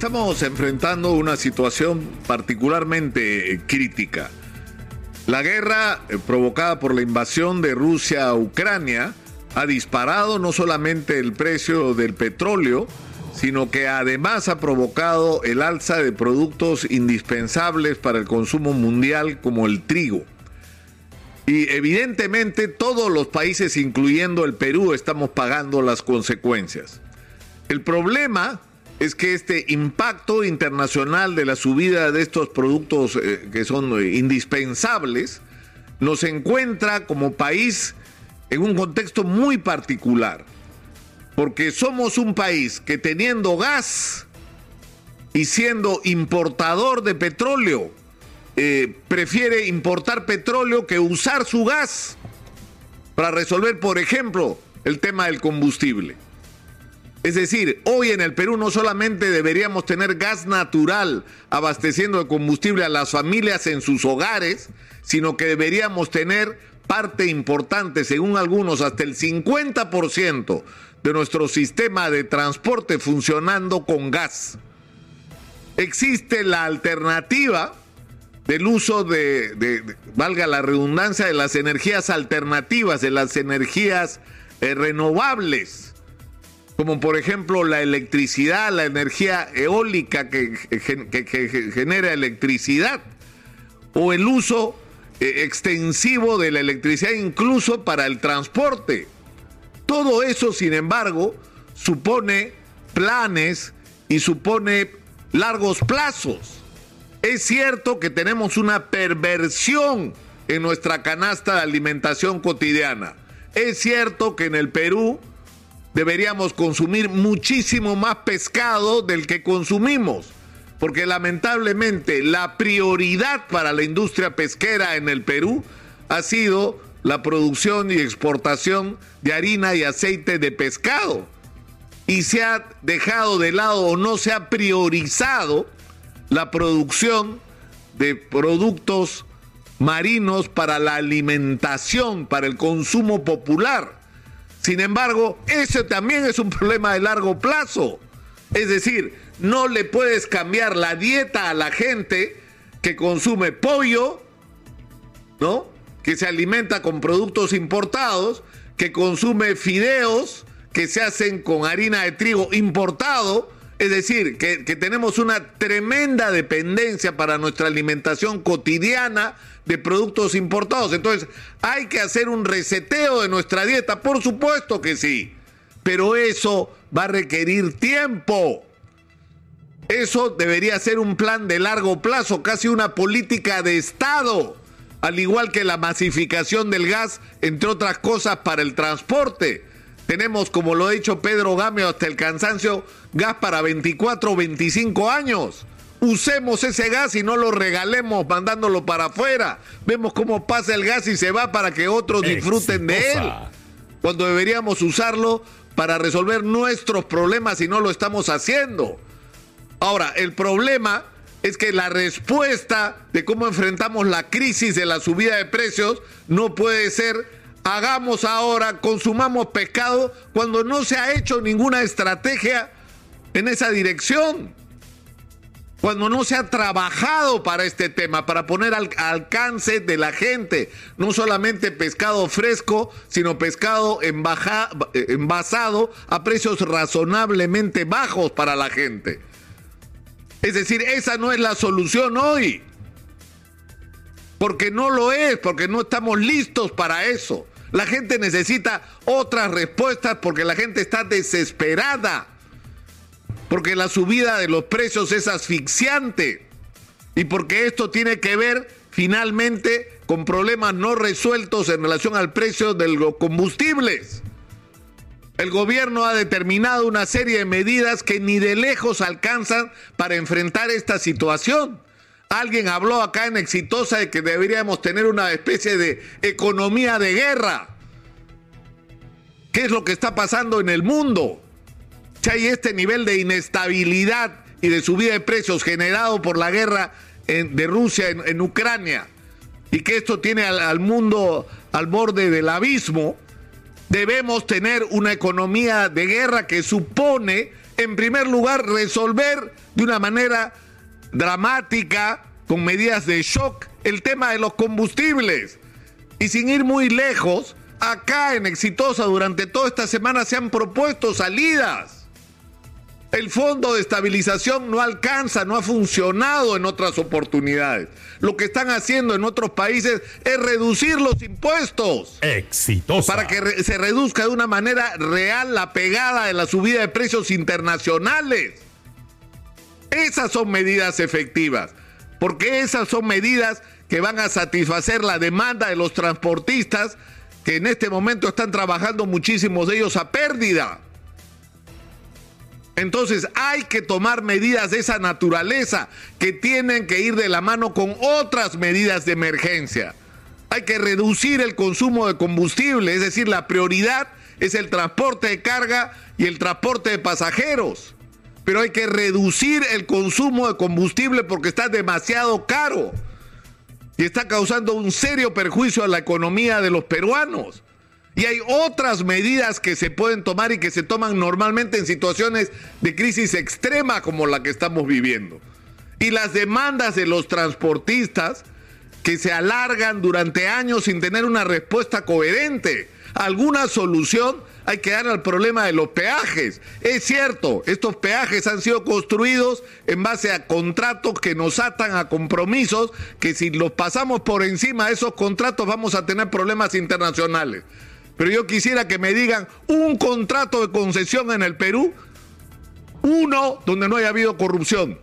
Estamos enfrentando una situación particularmente crítica. La guerra eh, provocada por la invasión de Rusia a Ucrania ha disparado no solamente el precio del petróleo, sino que además ha provocado el alza de productos indispensables para el consumo mundial como el trigo. Y evidentemente todos los países, incluyendo el Perú, estamos pagando las consecuencias. El problema es que este impacto internacional de la subida de estos productos eh, que son eh, indispensables nos encuentra como país en un contexto muy particular, porque somos un país que teniendo gas y siendo importador de petróleo, eh, prefiere importar petróleo que usar su gas para resolver, por ejemplo, el tema del combustible. Es decir, hoy en el Perú no solamente deberíamos tener gas natural abasteciendo de combustible a las familias en sus hogares, sino que deberíamos tener parte importante, según algunos, hasta el 50% de nuestro sistema de transporte funcionando con gas. Existe la alternativa del uso de, valga la redundancia, de las energías alternativas, de las energías eh, renovables, como por ejemplo la electricidad, la energía eólica que genera electricidad, o el uso eh, extensivo de la electricidad incluso para el transporte. Todo eso, sin embargo, supone planes y supone largos plazos. Es cierto que tenemos una perversión en nuestra canasta de alimentación cotidiana. Es cierto que en el Perú deberíamos consumir muchísimo más pescado del que consumimos porque lamentablemente la prioridad para la industria pesquera en el Perú ha sido la producción y exportación de harina y aceite de pescado. Y se ha dejado de lado o no se ha priorizado la producción de productos marinos para la alimentación, para el consumo popular. Sin embargo, ese también es un problema de largo plazo. Es decir, no le puedes cambiar la dieta a la gente que consume pollo, ¿no? Que se alimenta con productos importados, que consume fideos que se hacen con harina de trigo importado. Es decir, que, tenemos una tremenda dependencia para nuestra alimentación cotidiana de productos importados. Entonces, hay que hacer un reseteo de nuestra dieta, por supuesto que sí, pero eso va a requerir tiempo. Eso debería ser un plan de largo plazo, casi una política de Estado, al igual que la masificación del gas, entre otras cosas, para el transporte. Tenemos, como lo ha dicho Pedro Gamio hasta el cansancio, gas para 24 o 25 años. Usemos ese gas y no lo regalemos mandándolo para afuera. Vemos cómo pasa el gas y se va para que otros disfruten de él. Cuando deberíamos usarlo para resolver nuestros problemas y no lo estamos haciendo. Ahora, el problema es que la respuesta de cómo enfrentamos la crisis de la subida de precios no puede ser hagamos ahora, consumamos pescado, cuando no se ha hecho ninguna estrategia en esa dirección. Cuando no se ha trabajado para este tema, para poner al alcance de la gente, no solamente pescado fresco, sino pescado envasado a precios razonablemente bajos para la gente. Es decir, esa no es la solución hoy. Porque no lo es, porque no estamos listos para eso. La gente necesita otras respuestas porque la gente está desesperada. Porque la subida de los precios es asfixiante. Y porque esto tiene que ver finalmente con problemas no resueltos en relación al precio de los combustibles. El gobierno ha determinado una serie de medidas que ni de lejos alcanzan para enfrentar esta situación. Alguien habló acá en Exitosa de que deberíamos tener una especie de economía de guerra. ¿Qué es lo que está pasando en el mundo? Si hay este nivel de inestabilidad y de subida de precios generado por la guerra de Rusia en, Ucrania y que esto tiene al mundo al borde del abismo, debemos tener una economía de guerra que supone En primer lugar, resolver de una manera dramática, con medidas de shock, el tema de los combustibles. Y sin ir muy lejos, acá en Exitosa durante toda esta semana se han propuesto salidas. El fondo de estabilización no alcanza, no ha funcionado en otras oportunidades. Lo que están haciendo en otros países es reducir los impuestos. Exitosa. Para que se reduzca de una manera real la pegada de la subida de precios internacionales. Esas son medidas efectivas, porque esas son medidas que van a satisfacer la demanda de los transportistas que en este momento están trabajando muchísimos de ellos a pérdida. Entonces hay que tomar medidas de esa naturaleza que tienen que ir de la mano con otras medidas de emergencia. Hay que reducir el consumo de combustible, es decir, la prioridad es el transporte de carga y el transporte de pasajeros. Pero hay que reducir el consumo de combustible porque está demasiado caro y está causando un serio perjuicio a la economía de los peruanos. Y hay otras medidas que se pueden tomar y que se toman normalmente en situaciones de crisis extrema como la que estamos viviendo. Y las demandas de los transportistas que se alargan durante años sin tener una respuesta coherente. Alguna solución hay que dar al problema de los peajes. Es cierto, estos peajes han sido construidos en base a contratos que nos atan a compromisos que si los pasamos por encima de esos contratos vamos a tener problemas internacionales. Pero yo quisiera que me digan un contrato de concesión en el Perú, uno donde no haya habido corrupción.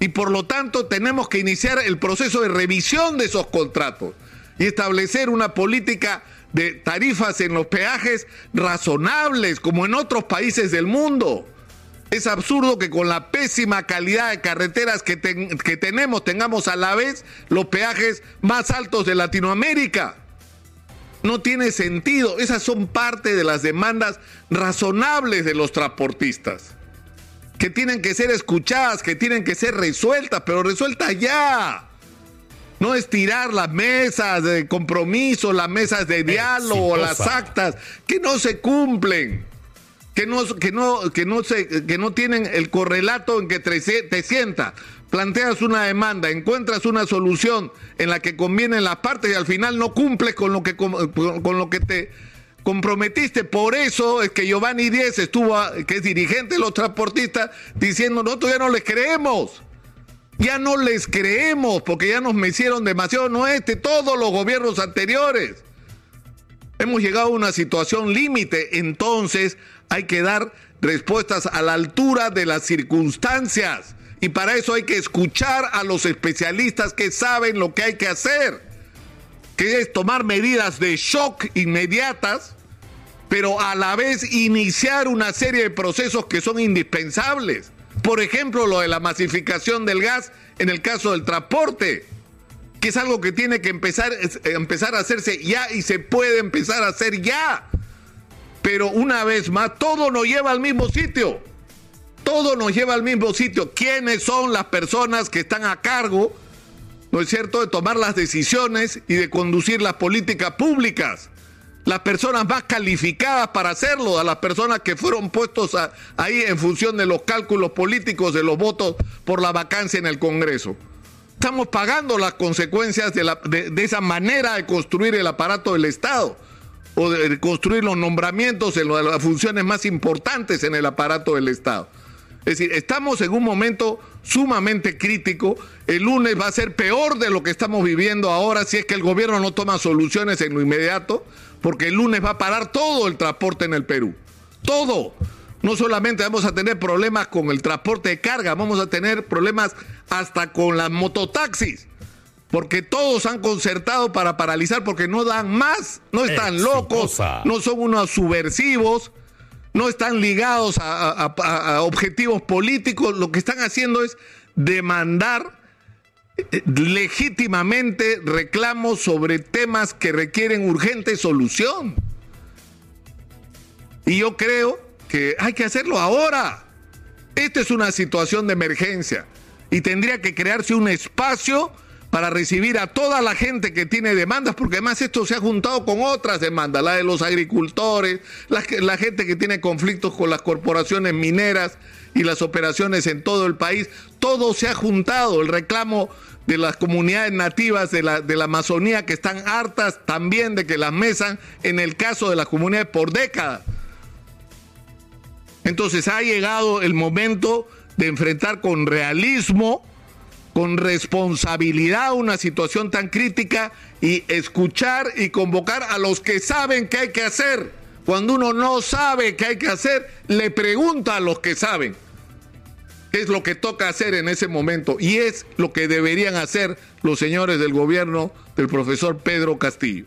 Y por lo tanto tenemos que iniciar el proceso de revisión de esos contratos y establecer una política de tarifas en los peajes razonables como en otros países del mundo. Es absurdo que con la pésima calidad de carreteras que, que tenemos tengamos a la vez los peajes más altos de Latinoamérica. No tiene sentido. Esas son parte de las demandas razonables de los transportistas. Que tienen que ser escuchadas, que tienen que ser resueltas, pero resueltas ya. No estirar las mesas de compromiso, las mesas de diálogo, las actas, que no se cumplen, que no, que no, que no, se, que no tienen el correlato en que te, te sientas planteas una demanda, encuentras una solución en la que convienen las partes y al final no cumples con lo que, con, lo que te comprometiste. Por eso es que Giovanni Díez estuvo, que es dirigente de los transportistas, diciendo, nosotros ya no les creemos. Ya no les creemos porque ya nos me hicieron demasiado, no este, todos los gobiernos anteriores. Hemos llegado a una situación límite, entonces hay que dar respuestas a la altura de las circunstancias. Y para eso hay que escuchar a los especialistas que saben lo que hay que hacer, que es tomar medidas de shock inmediatas, pero a la vez iniciar una serie de procesos que son indispensables. Por ejemplo, lo de la masificación del gas en el caso del transporte, que es algo que tiene que empezar, empezar a hacerse ya y se puede empezar a hacer ya. Pero una vez más, todo nos lleva al mismo sitio todo nos lleva al mismo sitio. ¿Quiénes son las personas que están a cargo, no es cierto, de tomar las decisiones y de conducir las políticas públicas? Las personas más calificadas para hacerlo, a las personas que fueron puestos ahí en función de los cálculos políticos de los votos por la vacancia en el Congreso. Estamos pagando las consecuencias de, esa manera de construir el aparato del Estado o de construir los nombramientos en las funciones más importantes en el aparato del Estado. Es decir, estamos en un momento sumamente crítico. El lunes va a ser peor de lo que estamos viviendo ahora si es que el gobierno no toma soluciones en lo inmediato, porque el lunes va a parar todo el transporte en el Perú. Todo. No solamente vamos a tener problemas con el transporte de carga, vamos a tener problemas hasta con las mototaxis. Porque todos han concertado para paralizar porque no dan más, no están locos, no son unos subversivos no están ligados a, objetivos políticos, lo que están haciendo es demandar eh, legítimamente reclamos sobre temas que requieren urgente solución. Y yo creo que hay que hacerlo ahora. Esta es una situación de emergencia y tendría que crearse un espacio para recibir a toda la gente que tiene demandas, porque además esto se ha juntado con otras demandas, la de los agricultores, la, gente que tiene conflictos con las corporaciones mineras y las operaciones en todo el país, todo se ha juntado, el reclamo de las comunidades nativas de la, de la Amazonía que están hartas también de que las mesan, en el caso de las comunidades, por décadas. Entonces ha llegado el momento de enfrentar con realismo, con responsabilidad una situación tan crítica y escuchar y convocar a los que saben qué hay que hacer. Cuando uno no sabe qué hay que hacer, le pregunta a los que saben qué es lo que toca hacer en ese momento y es lo que deberían hacer los señores del gobierno del profesor Pedro Castillo.